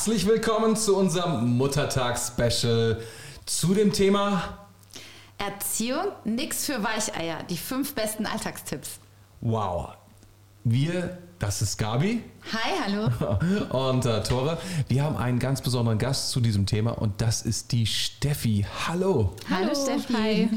Herzlich willkommen zu unserem Muttertags-Special zu dem Thema Erziehung, nix für Weicheier. Die fünf besten Alltagstipps. Wow. Wir, das ist Gabi. Hi, hallo. Und äh, Tore. Wir haben einen ganz besonderen Gast zu diesem Thema und das ist die Steffi. Hallo. Hallo, hallo Steffi. Hi.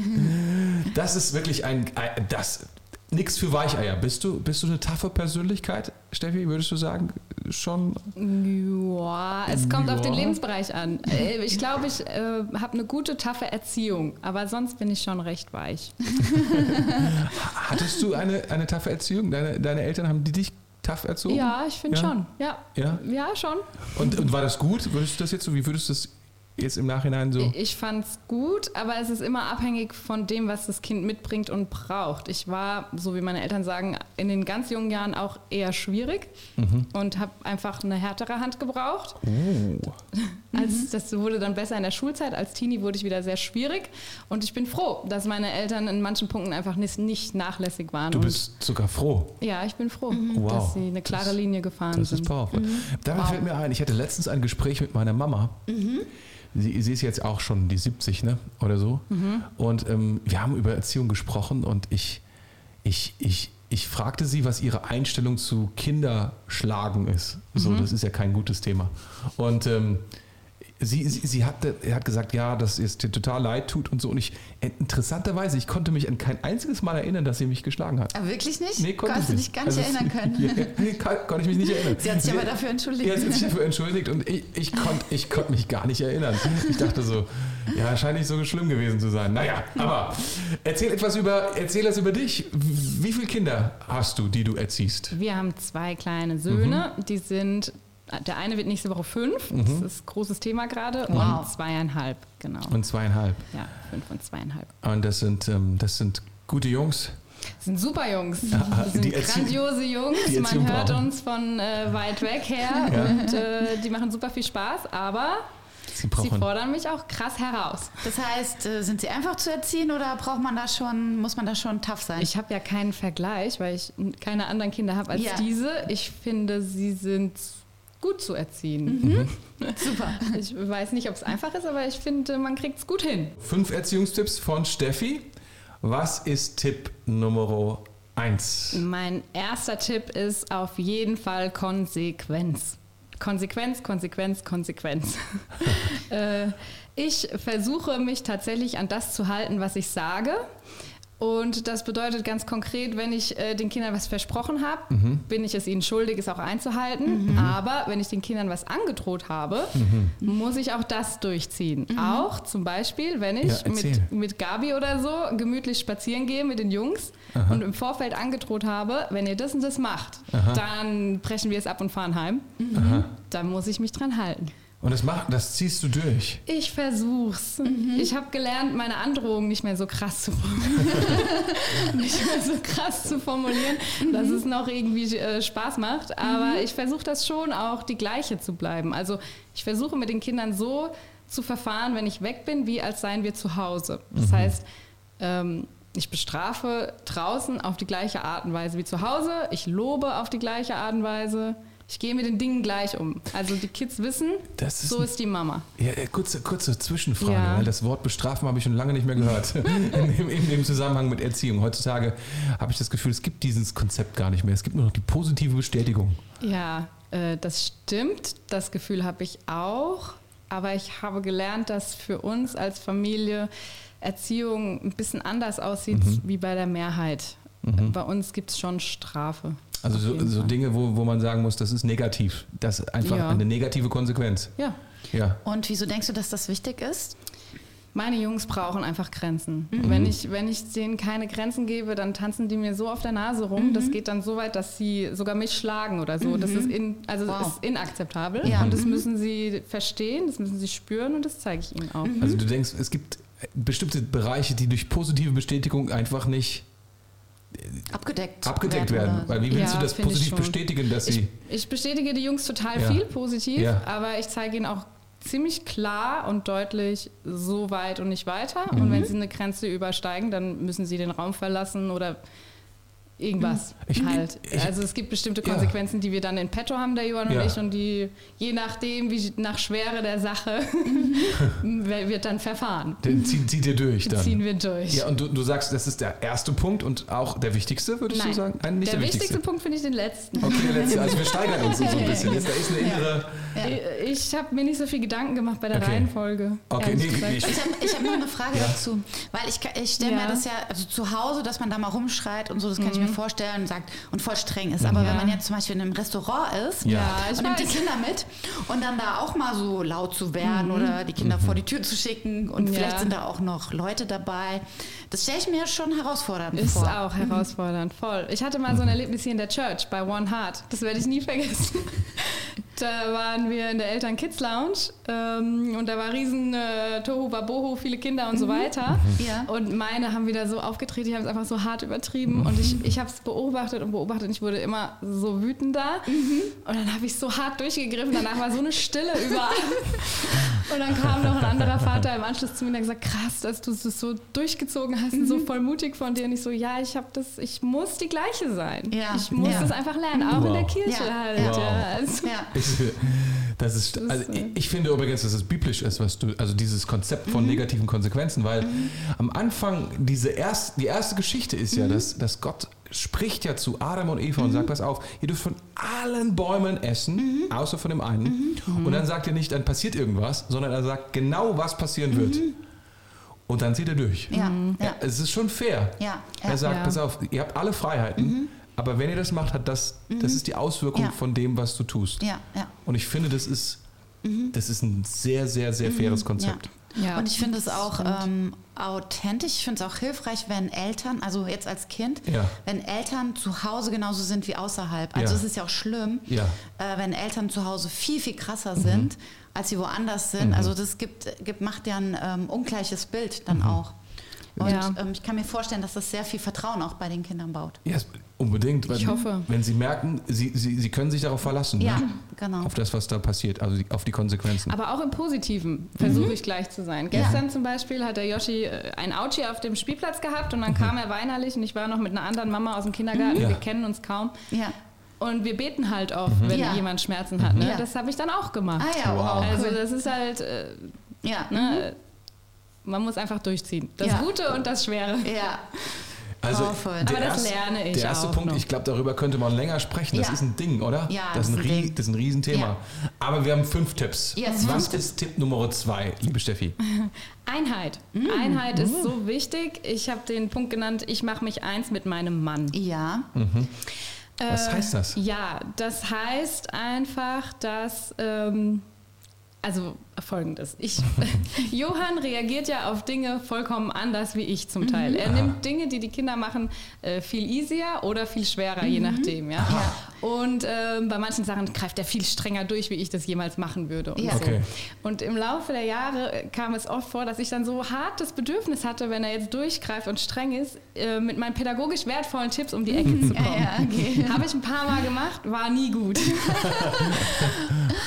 Das ist wirklich ein, ein das Nix für Weicheier. Bist du, bist du eine taffe Persönlichkeit, Steffi, würdest du sagen? Schon? Ja, es kommt ja. auf den Lebensbereich an. Äh, ich glaube, ich äh, habe eine gute, taffe Erziehung, aber sonst bin ich schon recht weich. Hattest du eine, eine taffe Erziehung? Deine, deine Eltern haben die dich tough erzogen? Ja, ich finde ja? schon. Ja. ja. Ja, schon. Und, und war das gut? Würdest du das jetzt so, wie würdest du das jetzt im Nachhinein so? Ich fand es gut, aber es ist immer abhängig von dem, was das Kind mitbringt und braucht. Ich war, so wie meine Eltern sagen, in den ganz jungen Jahren auch eher schwierig mhm. und habe einfach eine härtere Hand gebraucht. Oh. Als, das wurde dann besser in der Schulzeit. Als Teenie wurde ich wieder sehr schwierig und ich bin froh, dass meine Eltern in manchen Punkten einfach nicht, nicht nachlässig waren. Du bist sogar froh? Ja, ich bin froh, mhm. wow. dass sie eine klare das, Linie gefahren das sind. Das ist powerful. Mhm. Damit wow. fällt mir ein, ich hatte letztens ein Gespräch mit meiner Mama. Mhm sie, sie ist jetzt auch schon die 70, ne? Oder so. Mhm. Und ähm, wir haben über Erziehung gesprochen und ich, ich, ich, ich fragte sie, was ihre Einstellung zu Kinderschlagen ist. So, Mhm. das ist ja kein gutes Thema. Und ähm, sie, sie, sie hat, hat gesagt, ja, dass es dir total leid tut und so. Und ich, interessanterweise, ich konnte mich an kein einziges Mal erinnern, dass sie mich geschlagen hat. Aber wirklich nicht? Nee, konnte Konntest du dich gar nicht Also erinnern können? Ja, kann, konnte ich mich nicht erinnern. Sie hat sich aber dafür entschuldigt. Ja, sie hat sich dafür entschuldigt und ich, ich konnte ich konnt mich gar nicht erinnern. Ich dachte so, ja, scheint nicht so schlimm gewesen zu sein. Naja, aber erzähl etwas über, erzähl das über dich. Wie viele Kinder hast du, die du erziehst? Wir haben zwei kleine Söhne, die sind, der eine wird nächste Woche fünf, das ist ein großes Thema gerade, Wow. und zweieinhalb, genau. Und zweieinhalb. ja, fünf und zweieinhalb. Und das sind, ähm, das sind gute Jungs. Das sind super Jungs. Das sind grandiose Jungs. die Man hört brauchen. uns von äh, weit weg her Ja. und äh, die machen super viel Spaß, aber Sie sie fordern mich auch krass heraus. Das heißt, äh, sind sie einfach zu erziehen oder braucht man da schon, muss man da schon tough sein? Ich habe ja keinen Vergleich, weil ich keine anderen Kinder habe als Ja. diese. Ich finde, sie sind gut zu erziehen. Mhm. Super. Ich weiß nicht, ob es einfach ist, aber ich finde, man kriegt es gut hin. Fünf Erziehungstipps von Steffi. Was ist Tipp Nummer eins? Mein erster Tipp ist auf jeden Fall Konsequenz. Konsequenz, Konsequenz, Konsequenz. äh, ich versuche mich tatsächlich an das zu halten, was ich sage. Und das bedeutet ganz konkret, wenn ich äh, den Kindern was versprochen habe, Mhm. bin ich es ihnen schuldig, es auch einzuhalten. Aber wenn ich den Kindern was angedroht habe, Mhm. muss ich auch das durchziehen. Auch zum Beispiel, wenn ich Ja, mit, mit Gabi oder so gemütlich spazieren gehe mit den Jungs und im Vorfeld angedroht habe, wenn ihr das und das macht, dann brechen wir es ab und fahren heim. Dann muss ich mich dran halten. Und das, macht, das ziehst du durch. Ich versuch's. Ich habe gelernt, meine Androhungen nicht mehr so krass zu nicht mehr so krass zu formulieren, dass es noch irgendwie äh, Spaß macht. Aber ich versuche das schon auch die gleiche zu bleiben. Also ich versuche mit den Kindern so zu verfahren, wenn ich weg bin, wie als seien wir zu Hause. Das heißt, ähm, ich bestrafe draußen auf die gleiche Art und Weise wie zu Hause. Ich lobe auf die gleiche Art und Weise. Ich gehe mit den Dingen gleich um. Also die Kids wissen, Das ist so ein- ist die Mama. Ja, äh, kurze, kurze Zwischenfrage, Ja. weil das Wort bestrafen habe ich schon lange nicht mehr gehört. in, dem, in dem Zusammenhang mit Erziehung. Heutzutage habe ich das Gefühl, es gibt dieses Konzept gar nicht mehr. Es gibt nur noch die positive Bestätigung. Ja, äh, das stimmt. Das Gefühl habe ich auch. Aber ich habe gelernt, dass für uns als Familie Erziehung ein bisschen anders aussieht wie bei der Mehrheit. Bei uns gibt es schon Strafe. Also so, so. Dinge, wo, wo man sagen muss, das ist negativ. Das ist einfach Ja. eine negative Konsequenz. Ja. Ja. Und wieso denkst du, dass das wichtig ist? Meine Jungs brauchen einfach Grenzen. Mhm. Wenn, ich, wenn ich denen keine Grenzen gebe, dann tanzen die mir so auf der Nase rum. Mhm. Das geht dann so weit, dass sie sogar mich schlagen oder so. Das ist, in, also Wow. ist inakzeptabel. Ja. Und das Mhm. müssen sie verstehen, das müssen sie spüren und das zeige ich ihnen auch. Also du denkst, es gibt bestimmte Bereiche, die durch positive Bestätigung einfach nicht Abgedeckt. abgedeckt werden. oder- Weil wie willst Ja, du das positiv bestätigen, dass Ich, sie... ich bestätige die Jungs total Ja. viel positiv, Ja. aber ich zeige ihnen auch ziemlich klar und deutlich so weit und nicht weiter. Mhm. Und wenn sie eine Grenze übersteigen, dann müssen sie den Raum verlassen oder irgendwas Ich- halt. ich- also es gibt bestimmte Ja. Konsequenzen, die wir dann in petto haben, der Johann und Ja. ich, und die je nachdem, wie nach Schwere der Sache, wird dann verfahren. Den zieht, zieht ihr durch dann. Ziehen wir durch. Ja, und du, du sagst, das ist der erste Punkt und auch der wichtigste, würdest Nein. du sagen? Nein, nicht der, der, wichtigste wichtigste. Punkt finde ich den letzten. Okay, der letzte. Also wir steigern uns so ein Ja, bisschen. ja. Jetzt, da ist eine innere. Ja. Ich habe mir nicht so viel Gedanken gemacht bei der Okay. Reihenfolge. Okay, nee, gesagt. ich- Ich habe ich hab noch eine Frage Ja. dazu. Weil ich, ich stelle Ja. mir das ja, also zu Hause, dass man da mal rumschreit und so, das kann ich mir vorstellen und sagt und voll streng ist. Aber Mhm. Ja. wenn man jetzt zum Beispiel in einem Restaurant ist Ja. Ja, ich und nimmt die. Kinder mit und dann da auch mal so laut zu werden oder die Kinder vor die Tür zu schicken und Mhm. Ja. vielleicht sind da auch noch Leute dabei. Das stelle ich mir schon herausfordernd Ist vor. auch herausfordernd, voll. Ich hatte mal so ein Erlebnis hier in der Church bei One Heart. Das werde ich nie vergessen. Da waren wir in der Eltern-Kids-Lounge ähm, und da war riesen äh, Tohu Wabohu, viele Kinder und so weiter. Ja. Und meine haben wieder so aufgetreten, die haben es einfach so hart übertrieben. Und ich, ich habe es beobachtet und beobachtet und ich wurde immer so wütender. Und dann habe ich so hart durchgegriffen. Danach war so eine Stille überall. Und dann kam noch ein anderer Vater im Anschluss zu mir und hat gesagt, krass, dass du es so durchgezogen hast und so voll mutig von dir. Und ich so, ja, ich habe das, ich muss die gleiche sein. Ja. Ich muss Ja. das einfach lernen, auch in der Wow. Kirche Ja. halt. Wow. Ja. Also, Ja. Ich, das ist, also ich, ich finde übrigens, dass es biblisch ist, was du, also dieses Konzept von negativen Konsequenzen, weil am Anfang diese erst, die erste Geschichte ist ja, dass, dass Gott spricht ja zu Adam und Eva und sagt, pass auf, ihr dürft von allen Bäumen essen, außer von dem einen. Und dann sagt er nicht, dann passiert irgendwas, sondern er sagt genau, was passieren wird. Und dann zieht er durch. Ja. Ja, Ja. es ist schon fair. Ja. Er sagt, pass auf, ihr habt alle Freiheiten, aber wenn ihr das macht, hat das, das ist die Auswirkung von dem, was du tust. Und ich finde, das ist, das ist ein sehr, sehr, sehr faires Konzept. Ja. Und ich finde es auch ähm, authentisch. Ich finde es auch hilfreich, wenn Eltern, also jetzt als Kind, Ja. wenn Eltern zu Hause genauso sind wie außerhalb. Also Ja. es ist ja auch schlimm, Ja. äh, wenn Eltern zu Hause viel, viel Mhm. krasser sind, als sie woanders sind. Also das gibt, gibt, macht ja ein ähm, ungleiches Bild dann Mhm. auch. Und Ja. ähm, ich kann mir vorstellen, dass das sehr viel Vertrauen auch bei den Kindern baut. Ja, es- unbedingt. Weil, Ich hoffe. Wenn sie merken, sie, sie, sie können sich darauf verlassen. Ja, Ne? genau. Auf das, was da passiert, also die, auf die Konsequenzen. Aber auch im Positiven versuche ich gleich zu sein. Gestern zum Beispiel hat der Yoshi äh, ein Ouchie auf dem Spielplatz gehabt und dann kam er weinerlich und ich war noch mit einer anderen Mama aus dem Kindergarten, Ja. wir kennen uns kaum. Ja. Und wir beten halt oft, wenn Ja. jemand Schmerzen hat. Ne? Ja. Das habe ich dann auch gemacht. Ah ja, wow. Also das ist halt, äh, ja. ne, man muss einfach durchziehen. Das Ja. Gute und das Schwere. ja. also, powerful. der Aber das erste- lerne ich Der erste auch Punkt, noch. ich glaube, darüber könnte man länger sprechen. Das Ja. ist ein Ding, oder? Ja, das, ist ein, das ist ein Rie- Ding. das ist ein Riesenthema. Ja. Aber wir haben fünf Tipps. Yes, Was fünf ist Tipp Nummer zwei, liebe Steffi? Einheit. Mm. Einheit ist so wichtig. Ich habe den Punkt genannt, ich mache mich eins mit meinem Mann. Ja. Was Äh, heißt das? Ja, das heißt einfach, dass. Ähm, also folgendes. Ich, Johann reagiert ja auf Dinge vollkommen anders wie ich zum Teil. Er nimmt Dinge, die die Kinder machen, äh, viel easier oder viel schwerer, je nachdem. Ja? Und ähm, bei manchen Sachen greift er viel strenger durch, wie ich das jemals machen würde. Und, Ja. so. Okay. und im Laufe der Jahre äh, kam es oft vor, dass ich dann so hart das Bedürfnis hatte, wenn er jetzt durchgreift und streng ist, äh, mit meinen pädagogisch wertvollen Tipps um die Ecke zu kommen. Ja, ja, okay. Habe ich ein paar Mal gemacht, war nie gut.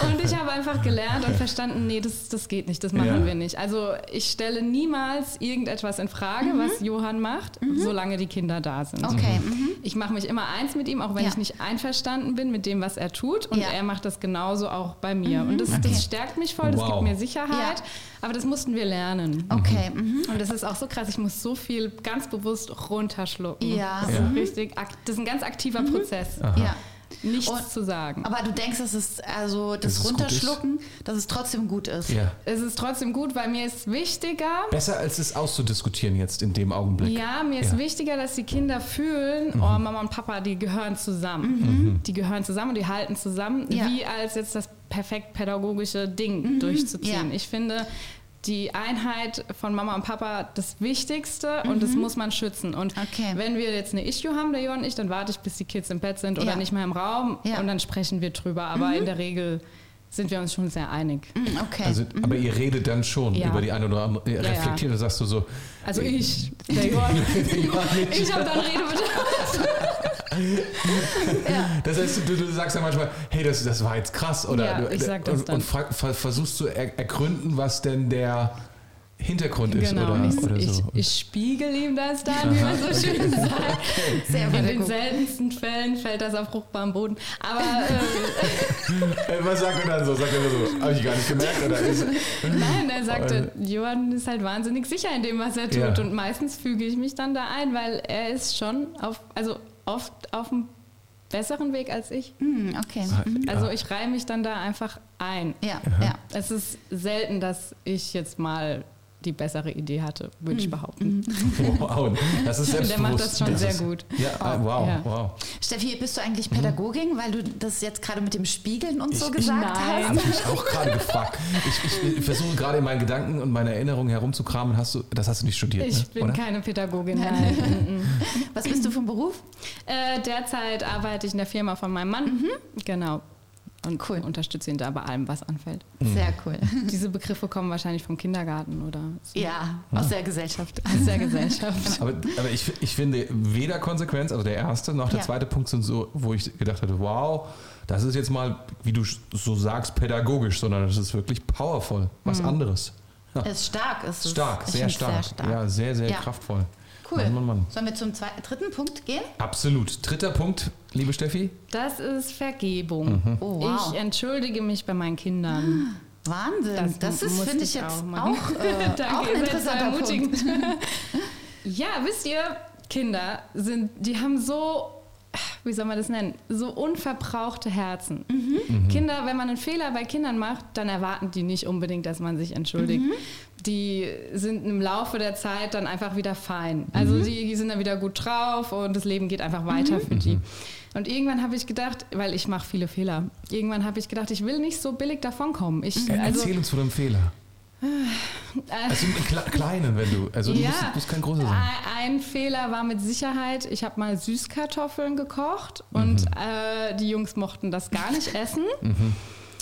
und ich habe einfach gelernt und verstanden, nee, das, das geht nicht, das machen Ja. wir nicht. Also ich stelle niemals irgendetwas in Frage, was Johann macht, solange die Kinder da sind. Okay. Mhm. Ich mache mich immer eins mit ihm, auch wenn Ja. ich nicht einverstanden bin mit dem, was er tut. Und Ja. er macht das genauso auch bei mir. Und das, Okay. das stärkt mich voll, das Wow. gibt mir Sicherheit. Ja. Aber das mussten wir lernen. Okay. Mhm. Und das ist auch so krass, ich muss so viel ganz bewusst runterschlucken. Ja. Das ist, richtig, das ist ein ganz aktiver Prozess. Ja. Nichts Und- zu sagen. Aber du denkst, dass es also das, Dass Runterschlucken, dass es trotzdem gut ist. Ja. Es ist trotzdem gut, weil mir ist wichtiger, Besser als es auszudiskutieren jetzt in dem Augenblick. ja, mir ist Ja. wichtiger, dass die Kinder fühlen, oh, Mama und Papa, die gehören zusammen. Die gehören zusammen und die halten zusammen, Ja. wie als jetzt das perfekt pädagogische Ding durchzuziehen. Ja. Ich finde die Einheit von Mama und Papa das Wichtigste und das muss man schützen. Und Okay. wenn wir jetzt eine Issue haben, der Johann und ich, dann warte ich, bis die Kids im Bett sind oder Ja. nicht mehr im Raum Ja. und dann sprechen wir drüber. Aber in der Regel sind wir uns schon sehr einig. Mhm, Okay. Also, aber ihr redet dann schon Ja. über die eine oder andere, ihr Ja, ja. reflektiert, da sagst du so, Also ich, der Johann, ich habe dann Redebedarf. Das heißt, du, du sagst ja manchmal, hey, das, das war jetzt krass. Oder Ja, du, ich sag das und, dann. und frag, ver- versuchst zu er, ergründen, was denn der, Hintergrund ist Genau, oder, ich, oder ich, so. ich spiegel ihm das dann, wie man so schön sagt. Sehr In den seltensten Fällen fällt das auf fruchtbaren Boden. Aber äh, Äh, Was sagt er dann so? Sagt er so, habe ich gar nicht gemerkt? Oder ist, nein, er sagte, Johann ist halt wahnsinnig sicher in dem, was er tut. Ja. Und meistens füge ich mich dann da ein, weil er ist schon auf, also oft auf einem besseren Weg als ich. Hm, okay. Mhm. Also ich reihe mich dann da einfach ein. Ja, ja. Es ist selten, dass ich jetzt mal die bessere Idee hatte, würde ich behaupten. wow, das ist Der selbstbewusst. macht das schon sehr ist, gut. Ja, wow, Ja. wow. Steffi, bist du eigentlich Pädagogin, weil du das jetzt gerade mit dem Spiegeln und so Ich- gesagt Nein. hast? Habe ich auch gerade gefragt. Ich, ich versuche gerade in meinen Gedanken und meinen Erinnerungen herumzukramen. Hast du, das hast du nicht studiert, Ich ne? bin oder? keine Pädagogin. Nein. Mhm. Was bist du vom Beruf? äh, derzeit arbeite ich in der Firma von meinem Mann. Genau. Und Cool. unterstütze ihn da bei allem, was anfällt. Sehr cool. Diese Begriffe kommen wahrscheinlich vom Kindergarten oder so Ja, aus der Gesellschaft. aus der Gesellschaft. Aber, aber ich, ich finde weder Konsequenz, also der erste noch der Ja. zweite Punkt sind so, wo ich gedacht hatte, wow, das ist jetzt mal, wie du so sagst, pädagogisch, sondern das ist wirklich powerful, was anderes. Ja. Ist stark. Ist es. Stark, Ich sehr stark. Sehr stark. Ja, sehr, sehr Ja. kraftvoll. Cool. Mann, Mann, Mann. Sollen wir zum zweiten, dritten Punkt gehen? Absolut. Dritter Punkt, liebe Steffi. Das ist Vergebung. Mhm. Oh, wow. Ich entschuldige mich bei meinen Kindern. Wahnsinn. Das Das, ist, finde ich ich jetzt auch auch, äh, Danke, auch ein interessanter Punkt. ermutigend. ja, wisst ihr, Kinder sind, die haben so, wie soll man das nennen, so unverbrauchte Herzen. Mhm. Kinder, wenn man einen Fehler bei Kindern macht, dann erwarten die nicht unbedingt, dass man sich entschuldigt. Mhm. Die sind im Laufe der Zeit dann einfach wieder fein. Also Mhm. die, die sind dann wieder gut drauf und das Leben geht einfach weiter für die. Und irgendwann habe ich gedacht, weil ich mache viele Fehler, irgendwann habe ich gedacht, ich will nicht so billig davonkommen. Ich, also, Erzähl uns von einem Fehler. Äh, Also im Kle Kleinen, wenn du, also du Ja. musst, musst kein großer sein. Ein, Fehler war mit Sicherheit, ich habe mal Süßkartoffeln gekocht und Mhm. äh, die Jungs mochten das gar nicht essen.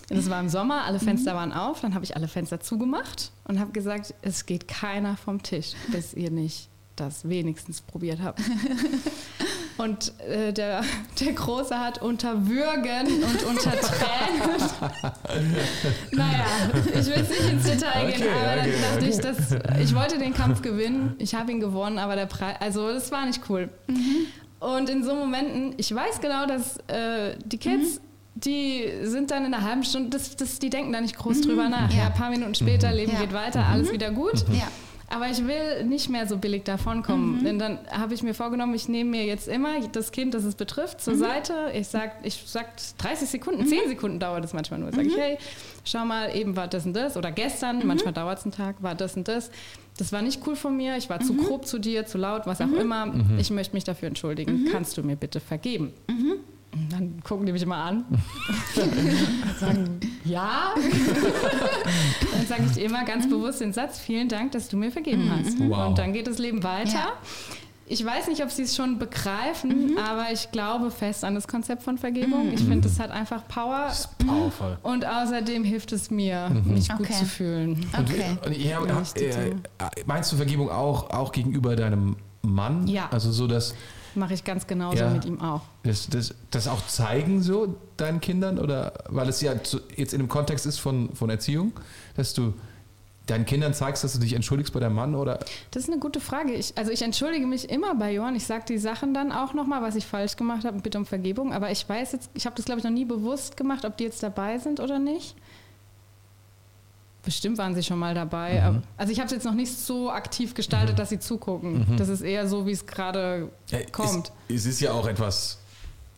Das war im Sommer, alle Fenster waren auf, dann habe ich alle Fenster zugemacht und habe gesagt, es geht keiner vom Tisch, bis ihr nicht das wenigstens probiert habt. Und äh, der, der Große hat unter Würgen und unter Tränen. naja, ich will jetzt nicht ins Detail gehen, Okay, aber dann okay, dachte okay. ich, dass, ich wollte den Kampf gewinnen. Ich habe ihn gewonnen, aber der Preis, also das war nicht cool. Und in so Momenten, ich weiß genau, dass äh, die Kids, die sind dann in einer halben Stunde, das, das, die denken da nicht groß drüber nach. Ja. Ja, ein paar Minuten später, Leben Ja. geht weiter, alles wieder gut. Ja. Aber ich will nicht mehr so billig davonkommen. Mhm. Denn dann habe ich mir vorgenommen, ich nehme mir jetzt immer das Kind, das es betrifft, Mhm. zur Seite. Ich sag, ich sag 30 Sekunden, 10 Sekunden dauert es manchmal nur. Sag Mhm. ich, hey, schau mal, eben war das und das. Oder gestern, manchmal dauert es einen Tag, war das und das. Das war nicht cool von mir. Ich war Mhm. zu grob zu dir, zu laut, was auch immer. Ich möchte mich dafür entschuldigen. Mhm. Kannst du mir bitte vergeben? Und dann gucken die mich immer an. und sagen, ja. dann sage ich immer ganz bewusst den Satz, vielen Dank, dass du mir vergeben hast. Wow. Und dann geht das Leben weiter. Ja. Ich weiß nicht, ob sie es schon begreifen, aber ich glaube fest an das Konzept von Vergebung. Ich finde, es hat einfach Power. Das ist powerful. Und außerdem hilft es mir, mich gut Okay. zu fühlen. Und, Okay. und ja, Ja, ich äh, meinst du Vergebung auch, auch gegenüber deinem Mann? Ja. Also so, dass Mache ich ganz genauso Ja. mit ihm auch. das, das, das auch zeigen so deinen Kindern? Oder weil es ja jetzt in dem Kontext ist von, von Erziehung, dass du deinen Kindern zeigst, dass du dich entschuldigst bei deinem Mann oder Das ist eine gute Frage. Ich, also ich entschuldige mich immer bei Johann. Ich sage die Sachen dann auch nochmal, was ich falsch gemacht habe und bitte um Vergebung. Aber ich weiß jetzt, ich habe das glaube ich noch nie bewusst gemacht, ob die jetzt dabei sind oder nicht. Bestimmt waren sie schon mal dabei. aber- Also ich habe es jetzt noch nicht so aktiv gestaltet, dass sie zugucken. Das ist eher so, wie es gerade Ja, kommt. Es, es ist ja auch etwas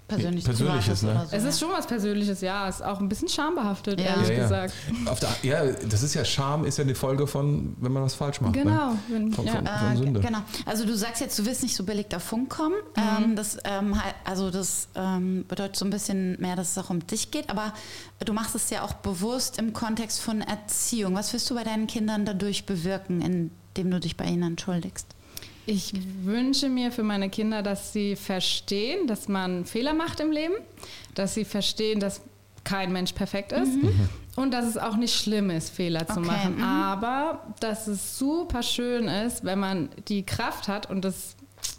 Persönlich Persönliches, Privates ne? so, Es ist schon was Persönliches, ja. Ist auch ein bisschen schambehaftet, Ja. ehrlich Ja, ja. gesagt. Auf der, ja, das ist ja Scham, ist ja eine Folge von, wenn man was falsch macht. Genau. Ne? Wenn, Von, ja. von, von Äh, Sünde. Genau. Also du sagst jetzt, du willst nicht so billig davon kommen. Mhm. Ähm, das, ähm, halt- also das ähm, bedeutet so ein bisschen mehr, dass es auch um dich geht. Aber du machst es ja auch bewusst im Kontext von Erziehung. Was willst du bei deinen Kindern dadurch bewirken, indem du dich bei ihnen entschuldigst? Ich wünsche mir für meine Kinder, dass sie verstehen, dass man Fehler macht im Leben, dass sie verstehen, dass kein Mensch perfekt ist und dass es auch nicht schlimm ist, Fehler zu Okay, machen. mhm. Aber dass es super schön ist, wenn man die Kraft hat und das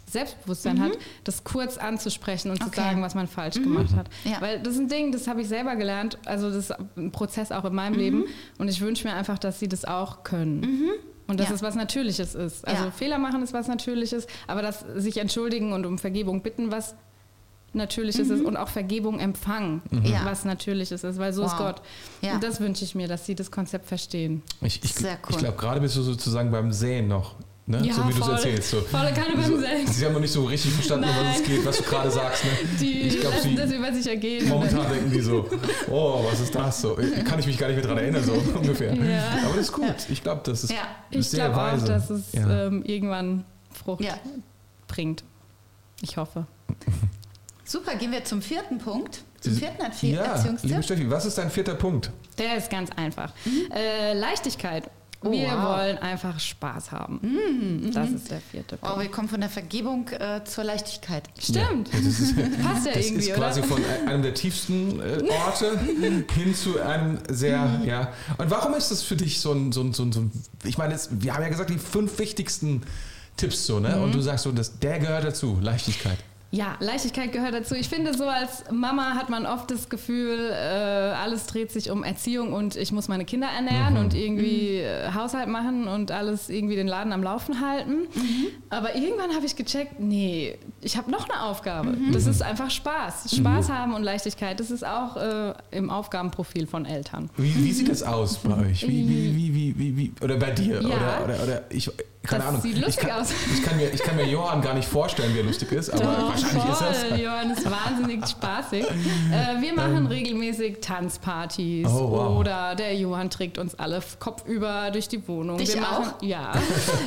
Selbstbewusstsein hat, das kurz anzusprechen und Okay. zu sagen, was man falsch gemacht hat. Ja. Weil das ist ein Ding, das habe ich selber gelernt. Also das ist ein Prozess auch in meinem Leben. Und ich wünsche mir einfach, dass sie das auch können. Und dass Ja. es was Natürliches ist. Also Ja. Fehler machen ist was Natürliches, aber das sich entschuldigen und um Vergebung bitten, was Natürliches ist und auch Vergebung empfangen, Mhm. Ja. was Natürliches ist, weil so ist Wow. Gott. Ja. Und das wünsche ich mir, dass sie das Konzept verstehen. Ich, ich, Sehr cool. ich glaube, gerade bist du sozusagen beim Säen noch. Ne? Ja, so wie du es erzählst. So. Volle Kanne beim so, Säen. Sie haben noch nicht so richtig verstanden, um was es geht, was du gerade sagst. Ne? Die ich glaube, lassen sie das über sich ergehen. momentan denken die so, oh, was ist das so? Kann ich mich gar nicht mehr dran erinnern, so ungefähr. Ja. Aber das ist gut. Ich glaube, das ist Ja. Ich sehr glaube auch, weise. dass es ja. ähm, irgendwann Frucht Ja. bringt. Ich hoffe. Super, gehen wir zum vierten Punkt. Zum vierten Erzie ja, liebe. Steffi, was ist dein vierter Punkt? Der ist ganz einfach. Äh, Leichtigkeit. Oh, wir wow. wollen einfach Spaß haben. Das ist der vierte Punkt. Oh, wir kommen von der Vergebung äh, zur Leichtigkeit. Stimmt. Ja, das ist, Passt ja das irgendwie, ist quasi oder? von einem der tiefsten äh, Orte hin zu einem sehr, Mhm. ja. Und warum ist das für dich so ein, so ein, so ein, so ein ich meine, jetzt, wir haben ja gesagt, die fünf wichtigsten Tipps so, ne? Mhm. Und du sagst so, dass der gehört dazu, Leichtigkeit. Ja, Leichtigkeit gehört dazu. Ich finde, so als Mama hat man oft das Gefühl, äh, alles dreht sich um Erziehung und ich muss meine Kinder ernähren und irgendwie äh, Haushalt machen und alles irgendwie den Laden am Laufen halten. Aber irgendwann habe ich gecheckt, nee, ich habe noch eine Aufgabe. Das ist einfach Spaß. Spaß haben und Leichtigkeit, das ist auch äh, im Aufgabenprofil von Eltern. Wie, wie sieht das aus bei euch? Wie, wie, wie, wie, wie, wie oder bei dir? Ja. Oder, oder, oder ich, keine Das Ahnung. sieht lustig ich kann, aus. Ich kann, mir, ich kann mir Johann gar nicht vorstellen, wie er lustig ist, aber Doch, wahrscheinlich ist voll. das. Johann ist wahnsinnig spaßig. Äh, wir machen regelmäßig Tanzpartys Oh, wow. oder der Johann trägt uns alle kopfüber durch die Wohnung. Dich wir machen, auch? Ja.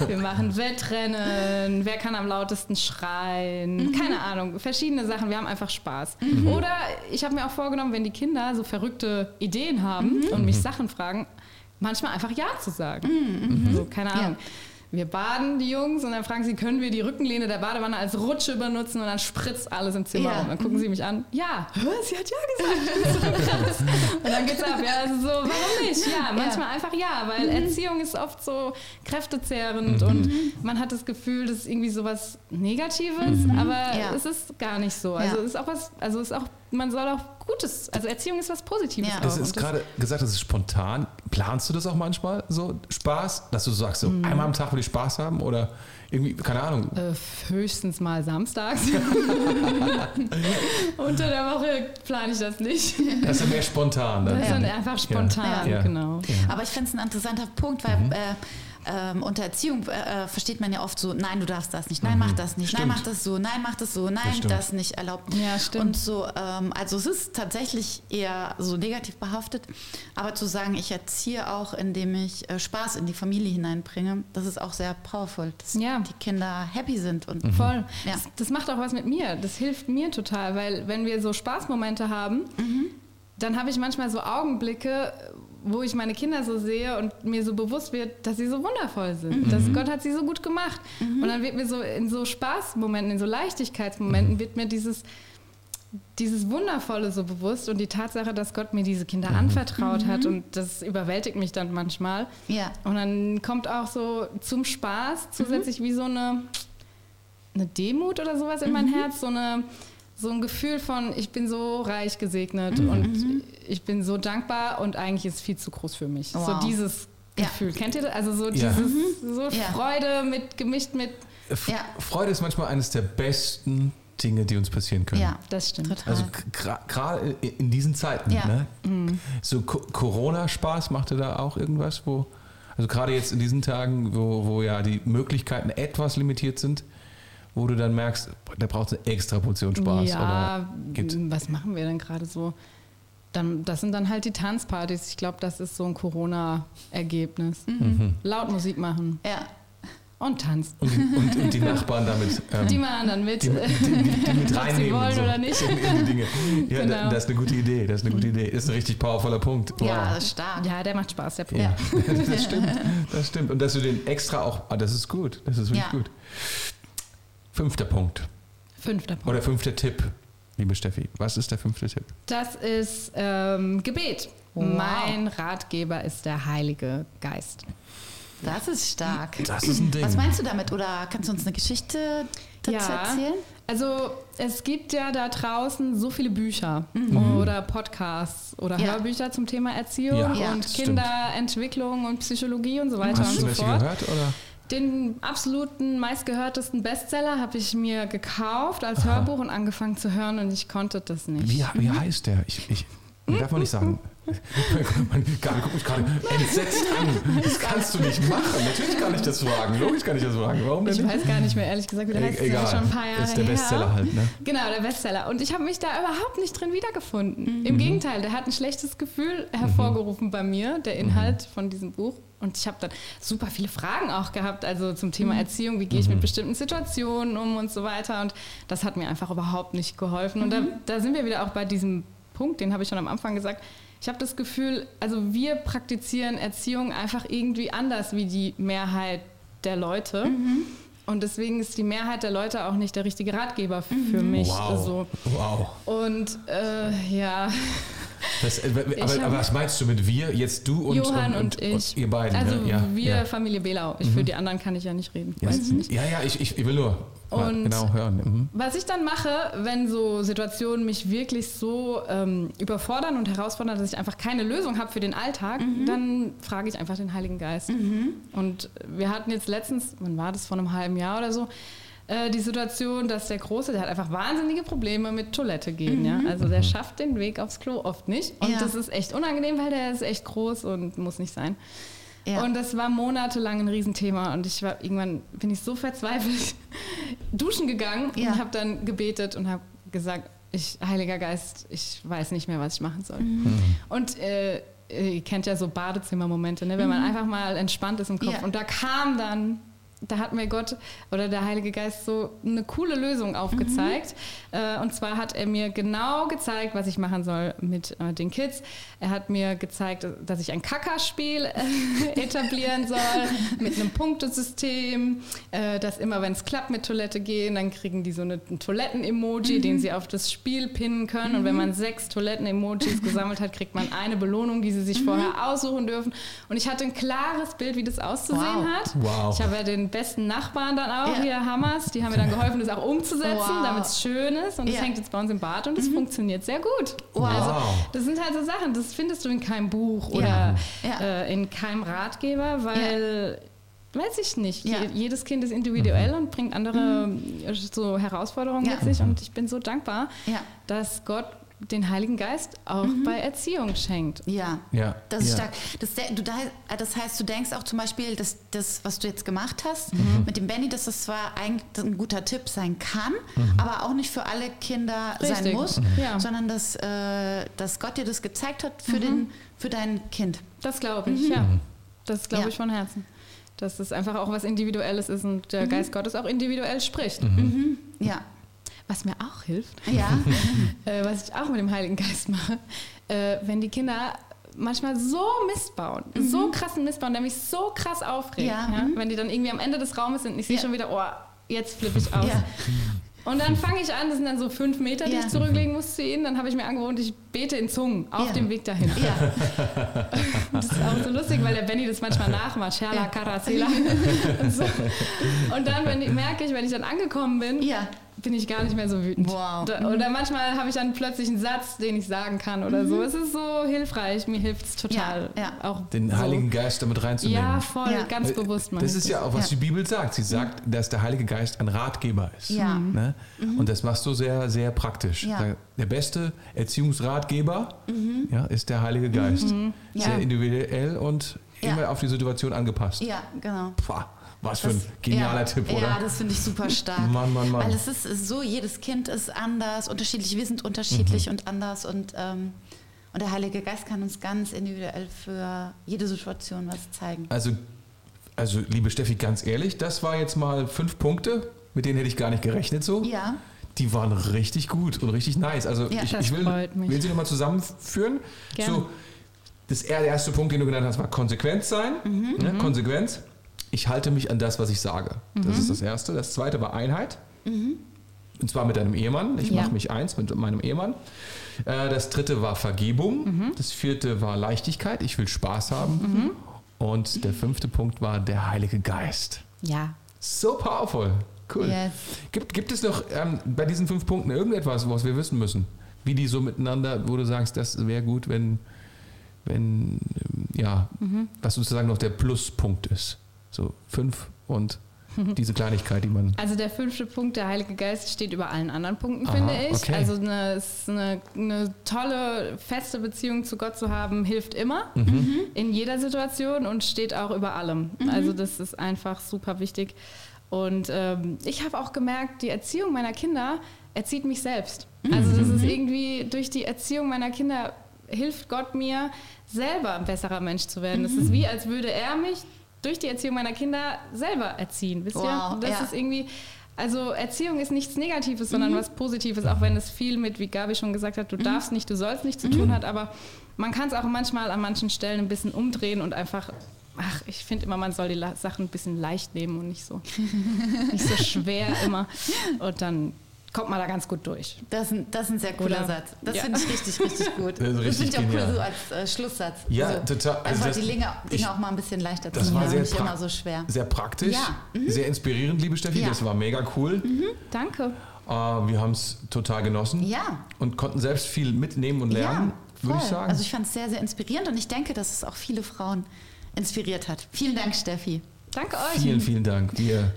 wir machen Wettrennen, wer kann am lautesten schreien, Mhm. keine Ahnung, verschiedene Sachen. Wir haben einfach Spaß. Oder ich habe mir auch vorgenommen, wenn die Kinder so verrückte Ideen haben Mhm. und mich Sachen fragen, manchmal einfach Ja zu sagen. Mhm. So, keine Ahnung. Wir baden die Jungs und dann fragen sie, können wir die Rückenlehne der Badewanne als Rutsche benutzen und dann spritzt alles im Zimmer Ja. rum. Dann gucken sie mich an, ja, hä, sie hat ja gesagt. Das ist so krass. Und dann geht's ab. Ja, also so, warum nicht? Ja, manchmal einfach ja, weil Erziehung ist oft so kräftezehrend und man hat das Gefühl, das ist irgendwie sowas Negatives, aber Ja. es ist gar nicht so. Also Ja. es ist auch was, also es ist auch, man soll auch Gutes, also Erziehung ist was Positives. Ja. Das ist gerade gesagt, das ist spontan. Planst du das auch manchmal so Spaß, dass du sagst, so Mhm. einmal am Tag will ich Spaß haben oder irgendwie, keine Ahnung. Äh, höchstens mal samstags. Unter der Woche plane ich das nicht. Das ist ja mehr spontan. Dann. Das ist dann einfach spontan, Ja. genau. Aber ich finde es ein interessanter Punkt, weil äh, ähm, unter Erziehung äh, versteht man ja oft so, nein, du darfst das nicht, nein, mach das nicht, nein, Stimmt. mach das so, nein, mach das so, nein, stimmt. das nicht erlaubt. Ja, stimmt. Und so, ähm, also es ist tatsächlich eher so negativ behaftet, aber zu sagen, ich erziehe auch, indem ich äh, Spaß in die Familie hineinbringe, das ist auch sehr powerful, dass Ja. die Kinder happy sind und Voll. Ja. Das, das macht auch was mit mir. Das hilft mir total, weil wenn wir so Spaßmomente haben, dann habe ich manchmal so Augenblicke, wo ich meine Kinder so sehe und mir so bewusst wird, dass sie so wundervoll sind. Dass Gott hat sie so gut gemacht. Und dann wird mir so in so Spaßmomenten, in so Leichtigkeitsmomenten, wird mir dieses dieses Wundervolle so bewusst und die Tatsache, dass Gott mir diese Kinder anvertraut hat und das überwältigt mich dann manchmal. ja. Und dann kommt auch so zum Spaß zusätzlich wie so eine, eine Demut oder sowas in mein Herz, so, eine, so ein Gefühl von, ich bin so reich gesegnet und ich bin so dankbar und eigentlich ist es viel zu groß für mich. Wow. So dieses Ja. Gefühl. Kennt ihr das? Also so Ja. dieses so Ja. Freude mit gemischt mit. Ja. Freude ist manchmal eines der besten Dinge, die uns passieren können. ja, Das stimmt. total. Also gerade in diesen Zeiten. Ja. Ne? So Co- Corona-Spaß machte da auch irgendwas, wo, also gerade jetzt in diesen Tagen, wo, wo ja die Möglichkeiten etwas limitiert sind, wo du dann merkst, da braucht es eine extra Portion Spaß. ja, Oder gibt, was machen wir denn gerade so? Dann, das sind dann halt die Tanzpartys. Ich glaube, das ist so ein Corona-Ergebnis. Laut Musik machen ja. und tanzen. und, die, und, und die Nachbarn damit. ähm, Die machen dann mit. die, die, die, die mit Ob sie reinnehmen. wollen so. oder nicht. Ja, Genau. da, das ist eine gute Idee. Das ist eine gute Idee. Das ist ein richtig powervoller Punkt. Wow. ja, das ist stark. Ja, der macht Spaß, der Punkt. Ja, das stimmt. Das stimmt. Und dass du den extra auch, ah, das ist gut. Das ist wirklich Ja. gut. Fünfter Punkt. Fünfter Punkt. Oder fünfter Tipp. Liebe Steffi, was ist der fünfte Tipp? Das ist ähm, Gebet. Wow. Mein Ratgeber ist der Heilige Geist. Das ist stark. Das ist ein Ding. Was meinst du damit? Oder kannst du uns eine Geschichte dazu erzählen? Also es gibt ja da draußen so viele Bücher oder Podcasts oder Mhm. Ja. Hörbücher zum Thema Erziehung Ja, Ja. und. Kinderentwicklung und Psychologie und so weiter Hast du und welche so fort. gehört? Oder? Den absoluten meistgehörtesten Bestseller habe ich mir gekauft als Hörbuch und angefangen zu hören und ich konnte das nicht. Wie, wie heißt der? Ich, ich, darf man nicht sagen. Gabi guckt mich gerade entsetzt an. Das kannst du nicht machen. Natürlich kann ich das fragen. Logisch kann ich das fragen. Warum denn Ich nicht? weiß gar nicht mehr, ehrlich gesagt, wie der E- heißt. Das ist ja schon ein paar Jahre ist der her. Bestseller halt, ne? Genau, der Bestseller. Und ich habe mich da überhaupt nicht drin wiedergefunden. Mhm. Im Gegenteil, der hat ein schlechtes Gefühl hervorgerufen bei mir, der Mhm. Inhalt von diesem Buch. Und ich habe dann super viele Fragen auch gehabt, also zum Mhm. Thema Erziehung, wie gehe ich mit bestimmten Situationen um und so weiter. Und das hat mir einfach überhaupt nicht geholfen. Und da, da sind wir wieder auch bei diesem Punkt, den habe ich schon am Anfang gesagt. Ich habe das Gefühl, also wir praktizieren Erziehung einfach irgendwie anders wie die Mehrheit der Leute. Und deswegen ist die Mehrheit der Leute auch nicht der richtige Ratgeber für mich. Wow. Also, wow. und äh, ja, Das, äh, aber, aber was meinst du mit wir? Jetzt du und, Johann und, und, ich. ihr beiden. Also ne? ja, wir, ja. Familie Belau. Ich, Für die anderen kann ich ja nicht reden. Ja, Weiß ich nicht. ja, ja, ich, ich, ich will nur Und- genau hören. Mhm. Was ich dann mache, wenn so Situationen mich wirklich so ähm, überfordern und herausfordern, dass ich einfach keine Lösung habe für den Alltag, dann frage ich einfach den Heiligen Geist. Und wir hatten jetzt letztens, wann war das, vor einem halben Jahr oder so, äh, die Situation, dass der Große, der hat einfach wahnsinnige Probleme mit Toilette gehen. Ja? Also der schafft den Weg aufs Klo oft nicht. Und Ja. das ist echt unangenehm, weil der ist echt groß und muss nicht sein. Ja. Und das war monatelang ein Riesenthema und ich war irgendwann bin ich so verzweifelt duschen gegangen Ja. und habe dann gebetet und habe gesagt, ich Heiliger Geist, ich weiß nicht mehr, was ich machen soll. Und äh, ihr kennt ja so Badezimmermomente, ne? wenn man einfach mal entspannt ist im Kopf. Ja. Und da kam dann da hat mir Gott oder der Heilige Geist so eine coole Lösung aufgezeigt. Äh, und zwar hat er mir genau gezeigt, was ich machen soll mit äh, den Kids. Er hat mir gezeigt, dass ich ein Kackerspiel äh, etablieren soll mit einem Punktesystem, dass immer, wenn es klappt mit Toilette gehen, dann kriegen die so eine, ein Toiletten-Emoji, den sie auf das Spiel pinnen können. Und wenn man sechs Toiletten-Emojis gesammelt hat, kriegt man eine Belohnung, die sie sich vorher aussuchen dürfen. Und ich hatte ein klares Bild, wie das auszusehen Wow. hat. Wow. Ich habe ja den besten Nachbarn dann auch, Ja. hier Hammers, die haben mir dann geholfen, das auch umzusetzen, Wow. damit es schön ist. Und das Ja. Mhm. hängt jetzt bei uns im Bad und es funktioniert sehr gut. Wow. Also, das sind halt so Sachen, das findest du in keinem Buch oder Ja. Äh, in keinem Ratgeber, weil, weiß ich nicht, Ja. je, jedes Kind ist individuell und bringt andere äh, so Herausforderungen Ja. mit sich. Und ich bin so dankbar, Ja. dass Gott den Heiligen Geist auch bei Erziehung schenkt. Ja, Ja, das ist ja. stark. Das, du, da- das heißt, du denkst auch zum Beispiel, dass das, was du jetzt gemacht hast Mhm. mit dem Benny, dass das zwar eigentlich ein guter Tipp sein kann, Mhm. aber auch nicht für alle Kinder sein Richtig. muss, Ja. sondern dass, äh, dass Gott dir das gezeigt hat für, den, für dein Kind. Das glaube ich, ja. Das glaube Ja. ich von Herzen. Dass es einfach auch was Individuelles ist und der Geist Gottes auch individuell spricht. Ja. Was mir auch hilft, Ja. äh, was ich auch mit dem Heiligen Geist mache, äh, wenn die Kinder manchmal so Mist bauen, so krassen Mist bauen, der mich so krass aufregt. Ja, Ja, mhm. Wenn die dann irgendwie am Ende des Raumes sind und ich sehe schon wieder, oh, jetzt flippe ich aus. Und dann fange ich an, das sind dann so fünf Meter, die Ja. ich zurücklegen muss zu ihnen. Dann habe ich mir angewohnt, ich bete in Zungen auf Ja. dem Weg dahin. Ja. Das ist auch so lustig, weil der Benny das manchmal nachmacht. Sherla, Ja. Karasela. Und, so. und dann wenn ich, merke ich, wenn ich dann angekommen bin, Ja. Bin ich gar nicht mehr so wütend. Wow. Da, oder manchmal habe ich dann plötzlich einen Satz, den ich sagen kann oder so. Es ist so hilfreich. Mir hilft es total. Ja, ja. Auch Den so. Heiligen Geist damit reinzunehmen. Ja, voll, Ja. ganz bewusst. Das ist ja auch, was Ja. die Bibel sagt. Sie sagt, dass der Heilige Geist ein Ratgeber ist. Ja. Ne? Und das machst du sehr, sehr praktisch. Ja. Der beste Erziehungsratgeber ja, ist der Heilige Geist. Ja. Sehr individuell und Ja. immer auf die Situation angepasst. Ja, genau. Pah, was für ein Das- genialer ja, Tipp, oder? Ja, das finde ich super stark. Mann, Mann, Mann. Weil es ist, so, jedes Kind ist anders, unterschiedlich, wir sind unterschiedlich Mhm. und anders und, ähm, und der Heilige Geist kann uns ganz individuell für jede Situation was zeigen. Also, also, liebe Steffi, ganz ehrlich, das war jetzt mal fünf Punkte, mit denen hätte ich gar nicht gerechnet so. Ja, Die waren richtig gut und richtig nice. Also Ja, ich, das ich will, freut mich. will sie nochmal zusammenführen. Gerne. So, das, der erste Punkt, den du genannt hast, war Konsequenz sein. Mhm. Ne? Konsequenz. Ich halte mich an das, was ich sage. Das Mhm. ist das Erste. Das Zweite war Einheit. Und zwar mit deinem Ehemann. Ich Ja. mache mich eins mit meinem Ehemann. Äh, Das Dritte war Vergebung. Mhm. Das Vierte war Leichtigkeit. Ich will Spaß haben. Und der fünfte Punkt war der Heilige Geist. Ja. So powerful. Cool. Yes. Gibt, gibt es noch ähm, bei diesen fünf Punkten irgendetwas, was wir wissen müssen? Wie die so miteinander, wo du sagst, das wäre gut, wenn, wenn ähm, ja, Mhm. was sozusagen noch der Pluspunkt ist. So fünf und diese Kleinigkeit, die man. Also der fünfte Punkt, der Heilige Geist, steht über allen anderen Punkten, Aha, finde ich. okay. Also eine, es eine, eine tolle, feste Beziehung zu Gott zu haben, hilft immer Mhm. in jeder Situation und steht auch über allem. Also das ist einfach super wichtig. Und ähm, ich habe auch gemerkt, die Erziehung meiner Kinder erzieht mich selbst. Also das ist irgendwie durch die Erziehung meiner Kinder hilft Gott mir, selber ein besserer Mensch zu werden. Das ist wie, als würde er mich durch die Erziehung meiner Kinder selber erziehen. Wisst Wow, ihr? Das ja. ist irgendwie, also Erziehung ist nichts Negatives, sondern was Positives, auch wenn es viel mit, wie Gabi schon gesagt hat, du darfst nicht, du sollst nicht zu tun hat, aber man kann es auch manchmal an manchen Stellen ein bisschen umdrehen und einfach, ach, ich finde immer, man soll die Sachen ein bisschen leicht nehmen und nicht so, nicht so schwer immer. Und dann kommt man da ganz gut durch. Das ist ein, das ist ein sehr cooler Oder? Satz. Das Ja. finde ich richtig, richtig gut. Das richtig finde ich auch cool so als äh, Schlusssatz. Ja, also, total. Also Einfach das- die Dinge, Dinge ich- auch mal ein bisschen leichter zu Das war machen. sehr, Nicht pra- immer so schwer. sehr praktisch, Ja, mhm. sehr inspirierend, liebe Steffi. Ja. Das war mega cool. Danke. Äh, wir haben es total genossen Ja. und konnten selbst viel mitnehmen und lernen, ja, würde ich sagen. Also ich fand es sehr, sehr inspirierend und ich denke, dass es auch viele Frauen inspiriert hat. Vielen Dank, Steffi. Danke euch. vielen, vielen Dank. Wir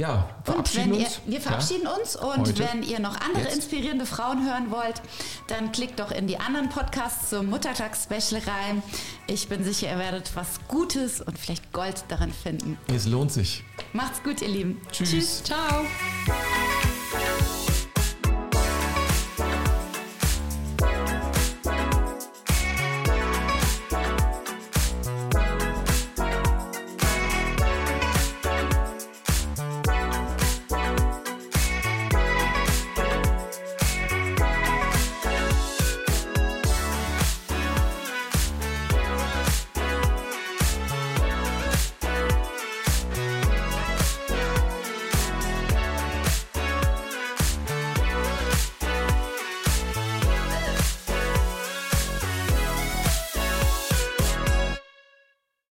ja, Und verabschieden wenn ihr, uns. wir verabschieden uns und Heute. wenn ihr noch andere Jetzt. inspirierende Frauen hören wollt, dann klickt doch in die anderen Podcasts zum Muttertags-Special rein. Ich bin sicher, ihr werdet was Gutes und vielleicht Gold daran finden. Ja, es lohnt sich. Macht's gut, ihr Lieben. Tschüss. Ciao.